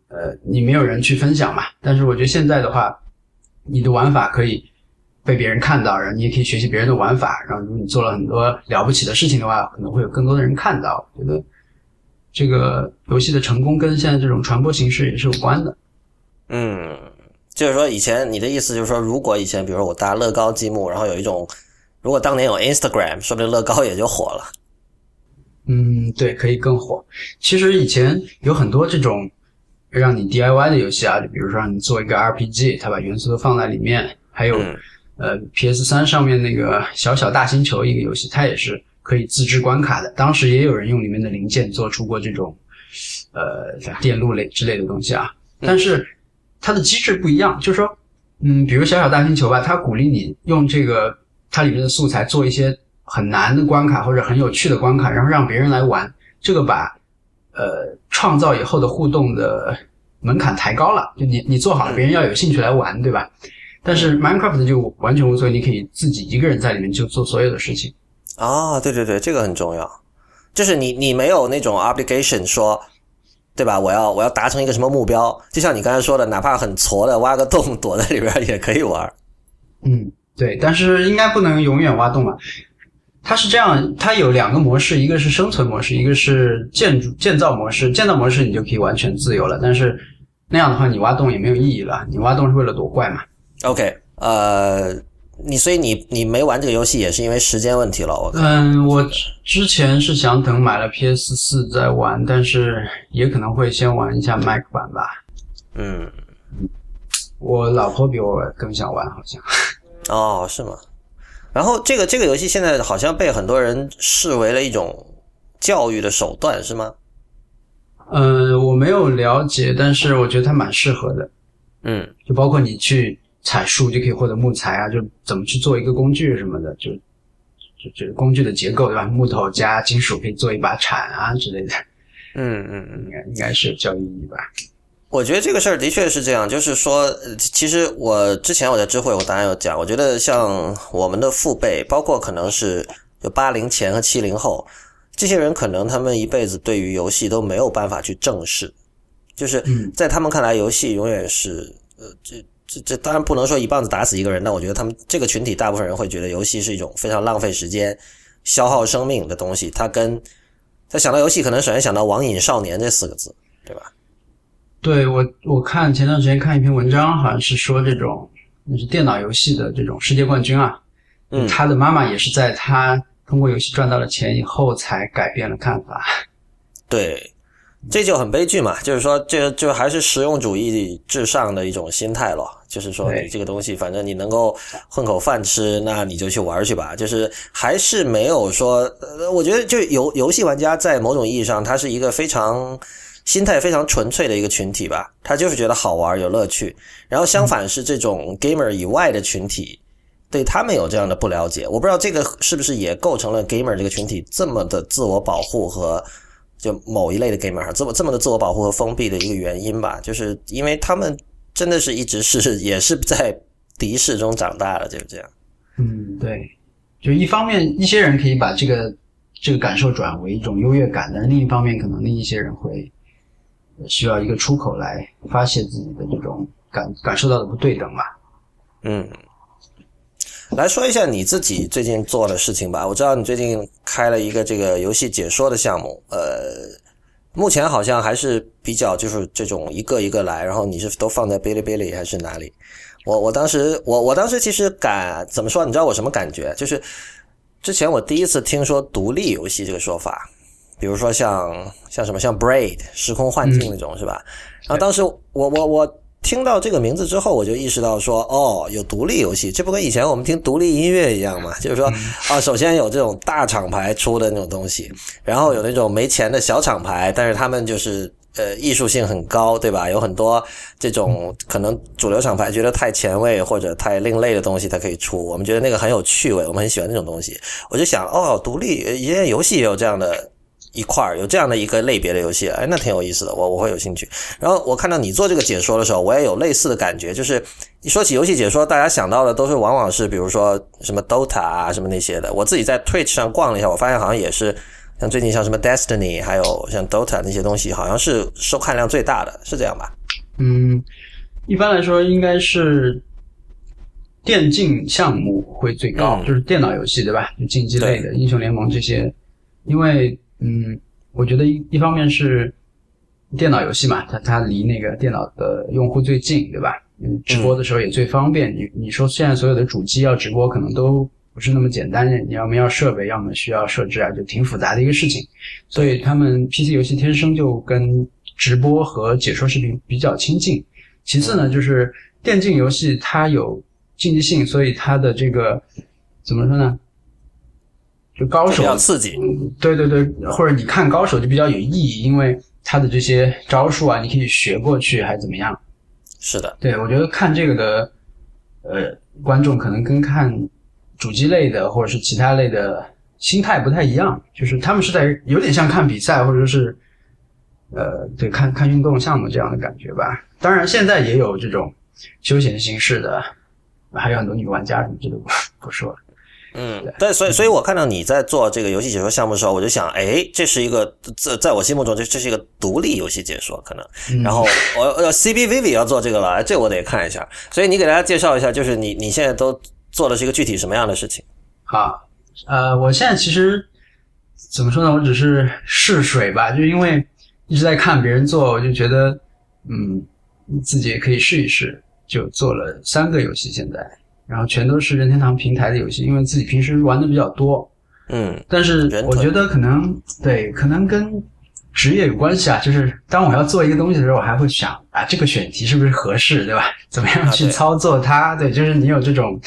呃你没有人去分享嘛。但是我觉得现在的话，你的玩法可以被别人看到，然后你也可以学习别人的玩法。然后如果你做了很多了不起的事情的话，可能会有更多的人看到。我觉得这个游戏的成功跟现在这种传播形式也是有关的。嗯，就是说以前你的意思就是说，如果以前比如说我搭乐高积木，然后有一种，如果当年有 Instagram，说不定乐高也就火了。嗯，对，可以更火。其实以前有很多这种让你 DIY 的游戏啊，就比如说让你做一个 RPG，它把元素都放在里面。还有，呃，PS 三上面那个小小大星球一个游戏，它也是可以自制关卡的。当时也有人用里面的零件做出过这种，呃，电路类之类的东西啊。但是它的机制不一样，就是说，嗯，比如小小大星球吧，它鼓励你用这个它里面的素材做一些。很难的关卡或者很有趣的关卡，然后让别人来玩，这个把呃创造以后的互动的门槛抬高了。就你你做好了，别人要有兴趣来玩，对吧？但是 Minecraft 就完全无所谓，你可以自己一个人在里面就做所有的事情。啊，对对对，这个很重要，就是你你没有那种 obligation 说，对吧？我要我要达成一个什么目标，就像你刚才说的，哪怕很挫的挖个洞 躲在里边也可以玩。嗯，对，但是应该不能永远挖洞吧？它是这样，它有两个模式，一个是生存模式，一个是建筑建造模式。建造模式你就可以完全自由了，但是那样的话你挖洞也没有意义了。你挖洞是为了躲怪嘛？OK，呃，你所以你你没玩这个游戏也是因为时间问题了。我嗯，我之前是想等买了 PS 四再玩，但是也可能会先玩一下 Mac 版吧。嗯，我老婆比我更想玩，好像。哦，是吗？然后这个这个游戏现在好像被很多人视为了一种教育的手段，是吗？呃，我没有了解，但是我觉得它蛮适合的。嗯，就包括你去采树就可以获得木材啊，就怎么去做一个工具什么的，就就就工具的结构对吧？木头加金属可以做一把铲啊之类的。嗯嗯嗯，应该应该是有教育意义吧。我觉得这个事儿的确是这样，就是说，其实我之前我在知会，我当然有讲，我觉得像我们的父辈，包括可能是就八零前和七零后这些人，可能他们一辈子对于游戏都没有办法去正视，就是在他们看来，游戏永远是呃，这这这当然不能说一棒子打死一个人，但我觉得他们这个群体大部分人会觉得游戏是一种非常浪费时间、消耗生命的东西。他跟他想到游戏，可能首先想到网瘾少年这四个字，对吧？对我，我看前段时间看一篇文章，好像是说这种那是电脑游戏的这种世界冠军啊，嗯，他的妈妈也是在他通过游戏赚到了钱以后才改变了看法。对，这就很悲剧嘛，就是说，这就还是实用主义至上的一种心态咯。就是说，你这个东西，反正你能够混口饭吃，那你就去玩去吧。就是还是没有说，呃，我觉得就游游戏玩家在某种意义上，他是一个非常。心态非常纯粹的一个群体吧，他就是觉得好玩有乐趣。然后相反是这种 gamer 以外的群体，对他们有这样的不了解。我不知道这个是不是也构成了 gamer 这个群体这么的自我保护和就某一类的 gamer 哈，这么这么的自我保护和封闭的一个原因吧，就是因为他们真的是一直是也是在敌视中长大的，就是这样。嗯，对，就一方面一些人可以把这个这个感受转为一种优越感，但是另一方面可能另一些人会。需要一个出口来发泄自己的这种感感受到的不对等嘛？嗯，来说一下你自己最近做的事情吧。我知道你最近开了一个这个游戏解说的项目，呃，目前好像还是比较就是这种一个一个来，然后你是都放在哔哩哔哩还是哪里？我我当时我我当时其实感怎么说？你知道我什么感觉？就是之前我第一次听说独立游戏这个说法。比如说像像什么像 Braid 时空幻境那种是吧？然后当时我我我听到这个名字之后，我就意识到说，哦，有独立游戏，这不跟以前我们听独立音乐一样嘛？就是说啊，首先有这种大厂牌出的那种东西，然后有那种没钱的小厂牌，但是他们就是呃艺术性很高，对吧？有很多这种可能主流厂牌觉得太前卫或者太另类的东西，它可以出。我们觉得那个很有趣味，我们很喜欢那种东西。我就想，哦，独立一些游戏也有这样的。一块儿有这样的一个类别的游戏，哎，那挺有意思的，我我会有兴趣。然后我看到你做这个解说的时候，我也有类似的感觉，就是一说起游戏解说，大家想到的都是往往是比如说什么 Dota 啊什么那些的。我自己在 Twitch 上逛了一下，我发现好像也是像最近像什么 Destiny，还有像 Dota 那些东西，好像是收看量最大的，是这样吧？嗯，一般来说应该是电竞项目会最高，嗯就是电脑游戏对吧？就竞技类的英雄联盟这些，因为嗯，我觉得一一方面是电脑游戏嘛，它它离那个电脑的用户最近，对吧？嗯，直播的时候也最方便。你你说现在所有的主机要直播，可能都不是那么简单，你要么要设备，要么需要设置啊，就挺复杂的一个事情。所以他们 PC 游戏天生就跟直播和解说视频比较亲近。其次呢，就是电竞游戏它有竞技性，所以它的这个怎么说呢？就高手比较刺激。对对对，或者你看高手就比较有意义，因为他的这些招数啊，你可以学过去，还怎么样？是的，对我觉得看这个的，呃，观众可能跟看主机类的或者是其他类的心态不太一样，就是他们是在有点像看比赛，或者是呃，对，看看运动项目这样的感觉吧。当然，现在也有这种休闲形式的，还有很多女玩家什么这都不不说了。嗯，对，所以所以我看到你在做这个游戏解说项目的时候，我就想，哎，这是一个在在我心目中这这是一个独立游戏解说可能。嗯然后我呃 CBVV 要做这个了，哎这我得看一下。所以你给大家介绍一下，就是你你现在都做的是一个具体什么样的事情？好，呃，我现在其实怎么说呢？我只是试水吧，就因为一直在看别人做，我就觉得，嗯，自己也可以试一试，就做了三个游戏，现在，然后全都是任天堂平台的游戏，因为自己平时玩的比较多，嗯但是我觉得可能对，可能跟职业有关系啊。就是当我要做一个东西的时候，我还会想啊，这个选题是不是合适，对吧？怎么样去操作它？对，就是你有这种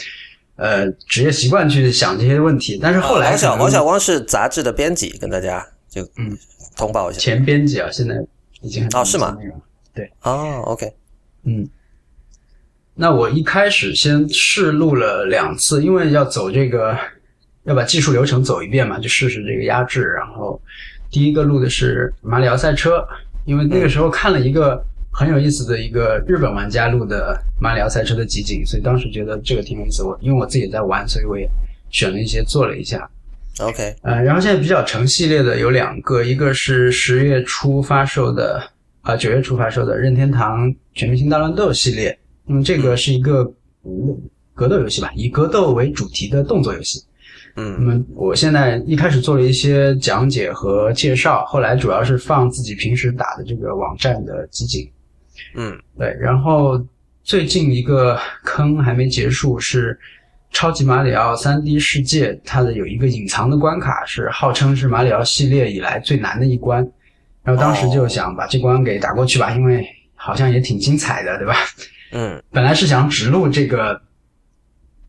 呃职业习惯去想这些问题。但是后来王王小光是杂志的编辑，跟大家就嗯通报一下。前编辑啊，现在已经很哦是吗年轻那种哦，OK，嗯，那我一开始先试录了两次，因为要走这个，要把技术流程走一遍嘛，就试试这个压制。然后第一个录的是马里奥赛车，因为那个时候看了一个很有意思的一个日本玩家录的马里奥赛车的集锦，所以当时觉得这个挺有意思。我因为我自己也在玩，所以我也选了一些做了一下。OK，呃，然后现在比较成系列的有两个，一个是十月初发售的，啊九月初发售的任天堂全明星大乱斗系列。那么这个是一个嗯格斗游戏吧，以格斗为主题的动作游戏。嗯那嗯么我现在一开始做了一些讲解和介绍，后来主要是放自己平时打的这个网站的集锦。嗯对，然后最近一个坑还没结束，是超级马里奥 3D 世界，它的有一个隐藏的关卡，是号称是马里奥系列以来最难的一关。然后当时就想把这关给打过去吧，因为好像也挺精彩的，对吧？嗯本来是想只录这个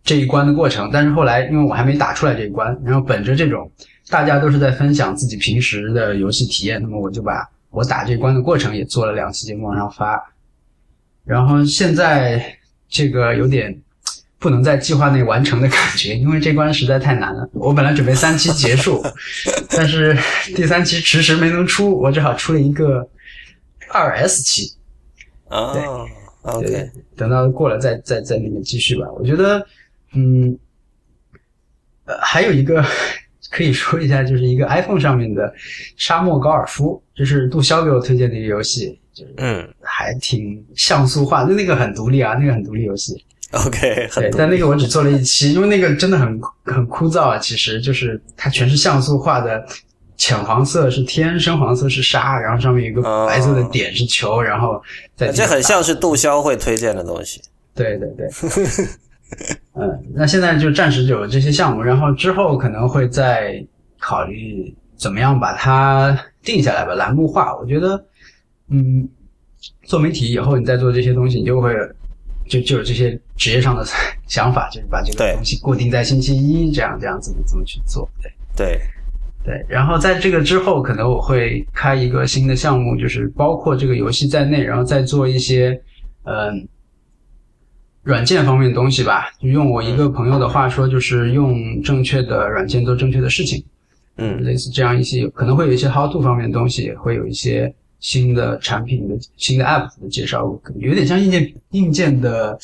这一关的过程，但是后来因为我还没打出来这一关，然后本着这种大家都是在分享自己平时的游戏体验，那么我就把我打这关的过程也做了两期节目往上发。然后现在这个有点不能在计划内完成的感觉，因为这关实在太难了。我本来准备三期结束，但是第三期迟迟没能出，我只好出了一个二 S 期。哦，OK，对，等到过了再再再那个继续吧。我觉得，嗯，呃，还有一个 可以说一下，就是一个 iPhone 上面的沙漠高尔夫，这是杜潇给我推荐的一个游戏，就是嗯还挺像素化，那那个很独立啊，那个很独立游戏。，OK，对，但那个我只做了一期，因为那个真的很很枯燥啊。其实就是它全是像素化的，浅黄色是天，深黄色是沙，然后上面有一个哦白色的点是球，然后在地这很像是杜潇会推荐的东西。对对对，嗯，那现在就暂时就有这些项目，然后之后可能会再考虑怎么样把它定下来吧，栏目化。我觉得，嗯，做媒体以后，你再做这些东西，你就会就就有这些职业上的 想法，就是把这个东西固定在星期一，这样这样怎么怎么去做，对。对，对，然后在这个之后，可能我会开一个新的项目，就是包括这个游戏在内，然后再做一些嗯、软件方面的东西吧。就用我一个朋友的话说，就是用正确的软件做正确的事情，嗯类似这样一些，可能会有一些 how to 方面的东西，也会有一些新的产品的新的 app 的介绍，有点像硬件硬件的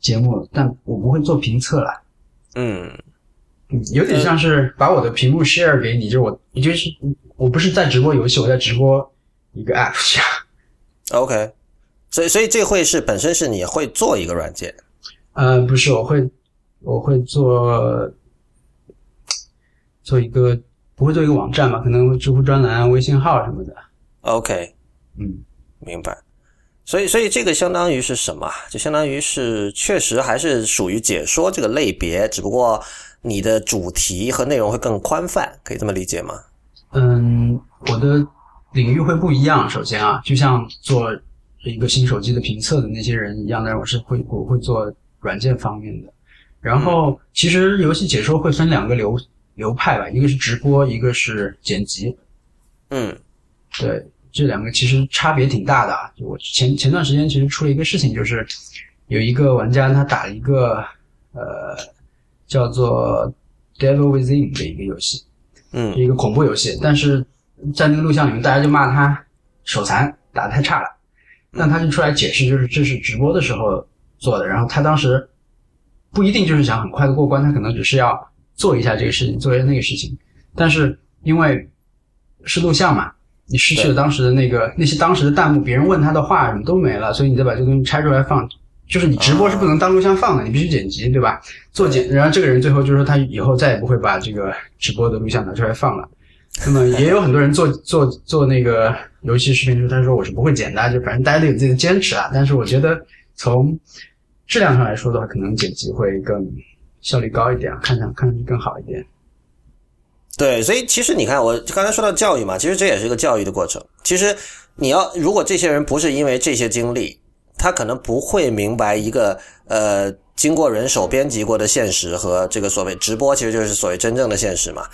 节目，但我不会做评测啦。嗯嗯，有点像是把我的屏幕 share 给你，就是我，就是我不是在直播游戏，我在直播一个 app 下。OK，所以所以这会是本身是你会做一个软件，呃，不是，我会我会做做一个不会做一个网站吧，可能会知乎专栏、微信号什么的。OK，嗯，明白。所以，所以这个相当于是什么？就相当于是确实还是属于解说这个类别，只不过你的主题和内容会更宽泛，可以这么理解吗？嗯，我的领域会不一样。首先啊，就像做一个新手机的评测的那些人一样，但是我是会我会做软件方面的。然后，其实游戏解说会分两个流流派吧，一个是直播，一个是剪辑。嗯对，这两个其实差别挺大的啊。就我前前段时间其实出了一个事情，就是有一个玩家他打了一个呃叫做《Devil Within》的一个游戏，是嗯。一个恐怖游戏，但是在那个录像里面，大家就骂他手残，打得太差了。但他就出来解释，就是这是直播的时候做的，然后他当时不一定就是想很快的过关，他可能只是要做一下这个事情，做一下那个事情，但是因为是录像嘛，你失去了当时的那个那些当时的弹幕，别人问他的话什么都没了，所以你再把这个东西拆出来放，就是你直播是不能当录像放的，你必须剪辑，对吧？做剪，然后这个人最后就说他以后再也不会把这个直播的录像拿出来放了。那么也有很多人做做做那个游戏视频就是，他说我是不会剪的，就反正大家都有自己的坚持啊。但是我觉得从质量上来说的话，可能剪辑会更效率高一点，看上看上去更好一点。对，所以其实你看，我刚才说到教育嘛，其实这也是一个教育的过程。其实你要，如果这些人不是因为这些经历，他可能不会明白一个呃经过人手编辑过的现实和这个所谓直播，其实就是所谓真正的现实嘛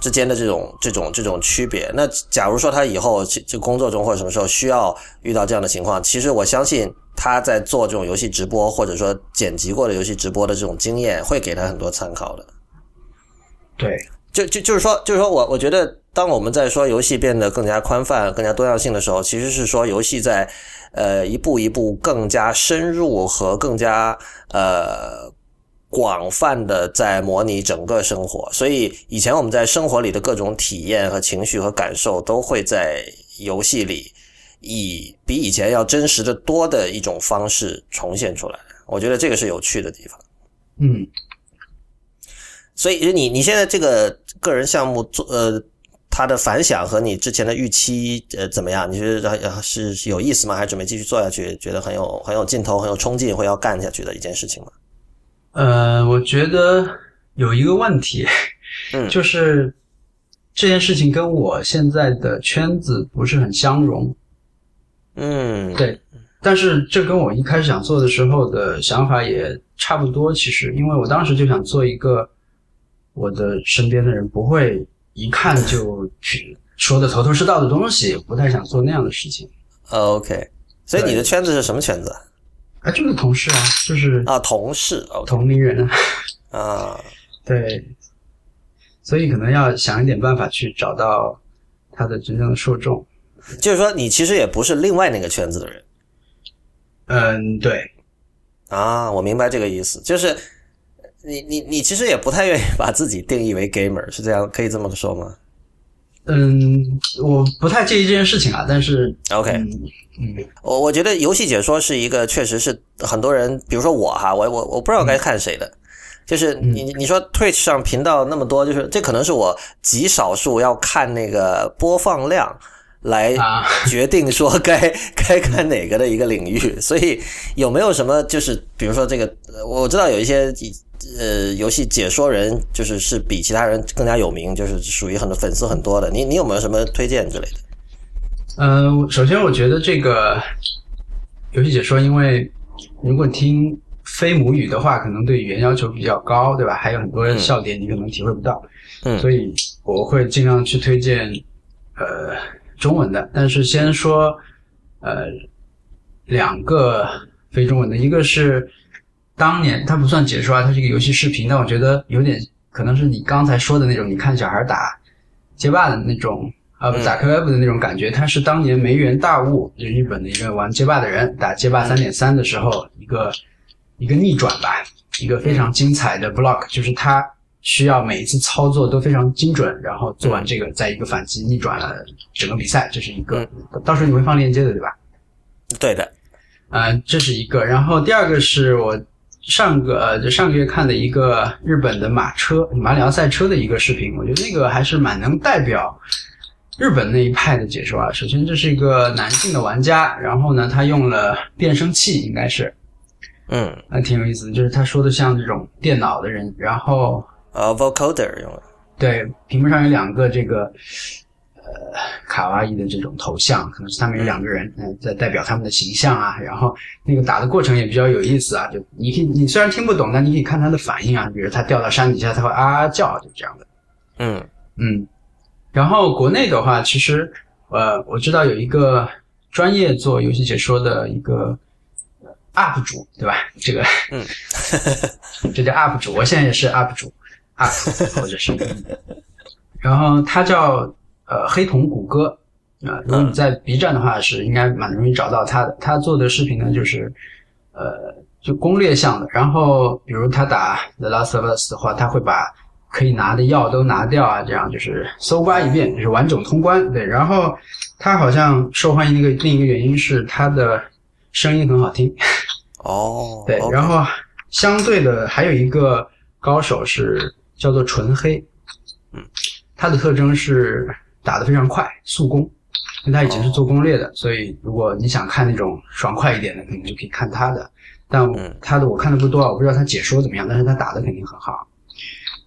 之间的这种这种这种区别。那假如说他以后就工作中或者什么时候需要遇到这样的情况，其实我相信他在做这种游戏直播或者说剪辑过的游戏直播的这种经验，会给他很多参考的。对，就就就是说，就是说我我觉得，当我们在说游戏变得更加宽泛、更加多样性的时候，其实是说游戏在呃一步一步更加深入和更加呃广泛的在模拟整个生活。所以以前我们在生活里的各种体验和情绪和感受，都会在游戏里以比以前要真实的多的一种方式重现出来。我觉得这个是有趣的地方。嗯，所以你你现在这个个人项目做呃，它的反响和你之前的预期呃怎么样？你觉得呃是是有意思吗？还是准备继续做下去？觉得很有很有劲头、很有冲劲，会要干下去的一件事情吗？呃，我觉得有一个问题，嗯就是这件事情跟我现在的圈子不是很相容。嗯，对，但是这跟我一开始想做的时候的想法也差不多。其实，因为我当时就想做一个我的身边的人不会一看就去说的头头是道的东西，不太想做那样的事情。OK。所以你的圈子是什么圈子啊，就是同事啊，就是啊？同事同龄人啊，啊，对，所以可能要想一点办法去找到他的真正的受众。就是说你其实也不是另外那个圈子的人嗯，对，啊，我明白这个意思，就是你你你其实也不太愿意 把自己定义为 gamer，是这样可以这么说吗？嗯，我不太介意这件事情啊，但是？OK，嗯嗯。我我觉得游戏解说是一个，确实是很多人，比如说我哈，我我我不知道该看谁的，就是你。你说 Twitch 上频道那么多，就是这可能是我极少数要看那个播放量来啊。决定说该该看哪个的一个领域，所以有没有什么就是比如说这个，呃我知道有一些呃游戏解说人就是是比其他人更加有名，就是属于很多粉丝很多的，你你有没有什么推荐之类的？呃，首先我觉得这个游戏解说，因为如果听非母语的话，可能对语言要求比较高，对吧？还有很多笑点你可能体会不到，嗯所以我会尽量去推荐呃中文的。但是先说呃两个非中文的，一个是当年它不算解说啊，它是一个游戏视频，但我觉得有点可能是你刚才说的那种，你看小孩打街霸的那种。啊，不打 Q F 的那种感觉，它是当年梅园大悟，就是日本的一个玩街霸的人，打街霸三点三的时候，一个一个逆转吧，一个非常精彩的 block，就是他需要每一次操作都非常精准，然后做完这个，再一个反击逆转了整个比赛，这是一个。到时候你会放链接的，对吧？对的。呃，这是一个。然后第二个是我上个呃，就上个月看的一个日本的马车马里奥赛车的一个视频，我觉得那个还是蛮能代表日本那一派的解说啊。首先，这是一个男性的玩家，然后呢，他用了变声器，应该是，嗯，还挺有意思的，就是他说的像这种电脑的人，然后。呃，vocoder 用了。对，屏幕上有两个这个呃卡哇伊的这种头像，可能是他们有两个人嗯在代表他们的形象啊。然后那个打的过程也比较有意思啊，就你可以你虽然听不懂，但你可以看他的反应啊。比如他掉到山底下，他会啊啊叫，就这样的。嗯嗯。然后国内的话，其实呃我知道有一个专业做游戏解说的一个 UP 主，对吧？这个嗯，这叫 UP 主，我现在也是 UP 主。，UP，或者是，然后他叫呃黑瞳谷歌啊，如果你在 B 站的话，是应该蛮容易找到他的。他做的视频呢，就是呃就攻略向的。然后比如他打 The Last of Us 的话，他会把可以拿的药都拿掉啊，这样就是搜刮一遍，就是完整通关。对，然后他好像受欢迎的一个另一个原因是他的声音很好听。哦，对，然后相对的还有一个高手是。叫做纯黑，嗯，他的特征是打得非常快，速攻，因为他以前是做攻略的，所以如果你想看那种爽快一点的，可能就可以看他的。但他的我看的不多，我不知道他解说怎么样，但是他打的肯定很好。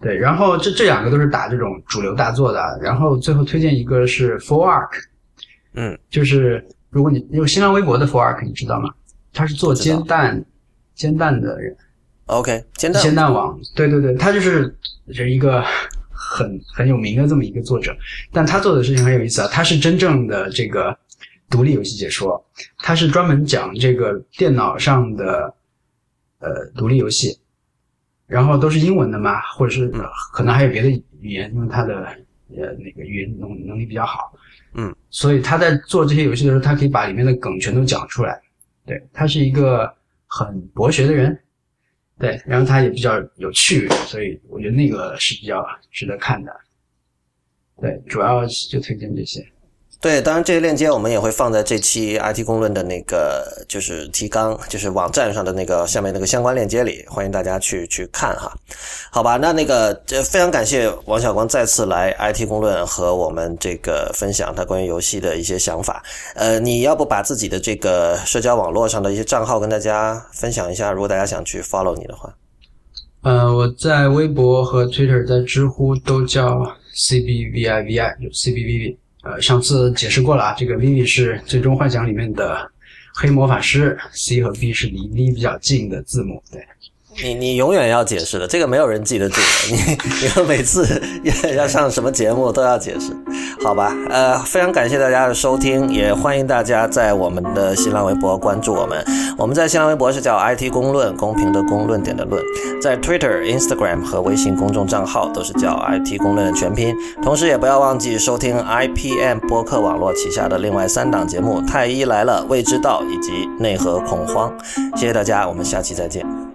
对，然后这这两个都是打这种主流大作的，然后最后推荐一个是 Four Arc，嗯，就是如果你用新浪微博的 Four Arc，你知道吗？他是做煎蛋煎蛋的人。OK，煎蛋煎蛋网，对对对，他就是是一个很很有名的这么一个作者，但他做的事情很有意思啊，他是真正的这个独立游戏解说，他是专门讲这个电脑上的呃独立游戏，然后都是英文的嘛，或者是可能还有别的语言，因为他的呃那个语言能能力比较好，嗯，所以他在做这些游戏的时候，他可以把里面的梗全都讲出来，对他是一个很博学的人。对，然后它也比较有趣，所以我觉得那个是比较值得看的。对，主要就推荐这些。对，当然这些链接我们也会放在这期 IT 公论的那个就是提纲，就是网站上的那个下面那个相关链接里，欢迎大家去去看哈。好吧，那那个这非常感谢王小光再次来 IT 公论和我们这个分享他关于游戏的一些想法。呃，你要不把自己的这个社交网络上的一些账号跟大家分享一下，如果大家想去 follow 你的话。呃，我在微博和 Twitter，在知乎都叫 CBVIVI，就 CBVV。呃，上次解释过了啊，这个 Vivi 是最终幻想里面的黑魔法师，C 和 B 是离 V 比较近的字母，对。你你永远要解释的，这个没有人记得住的。你你每次要要上什么节目都要解释，好吧？呃，非常感谢大家的收听，也欢迎大家在我们的新浪微博关注我们。我们在新浪微博是叫 IT 公论，公平的公论点的论，在 Twitter、Instagram 和微信公众账号都是叫 IT 公论的全拼。同时也不要忘记收听 IPM 播客网络旗下的另外三档节目《太医来了》、《未知道》以及《内核恐慌》。谢谢大家，我们下期再见。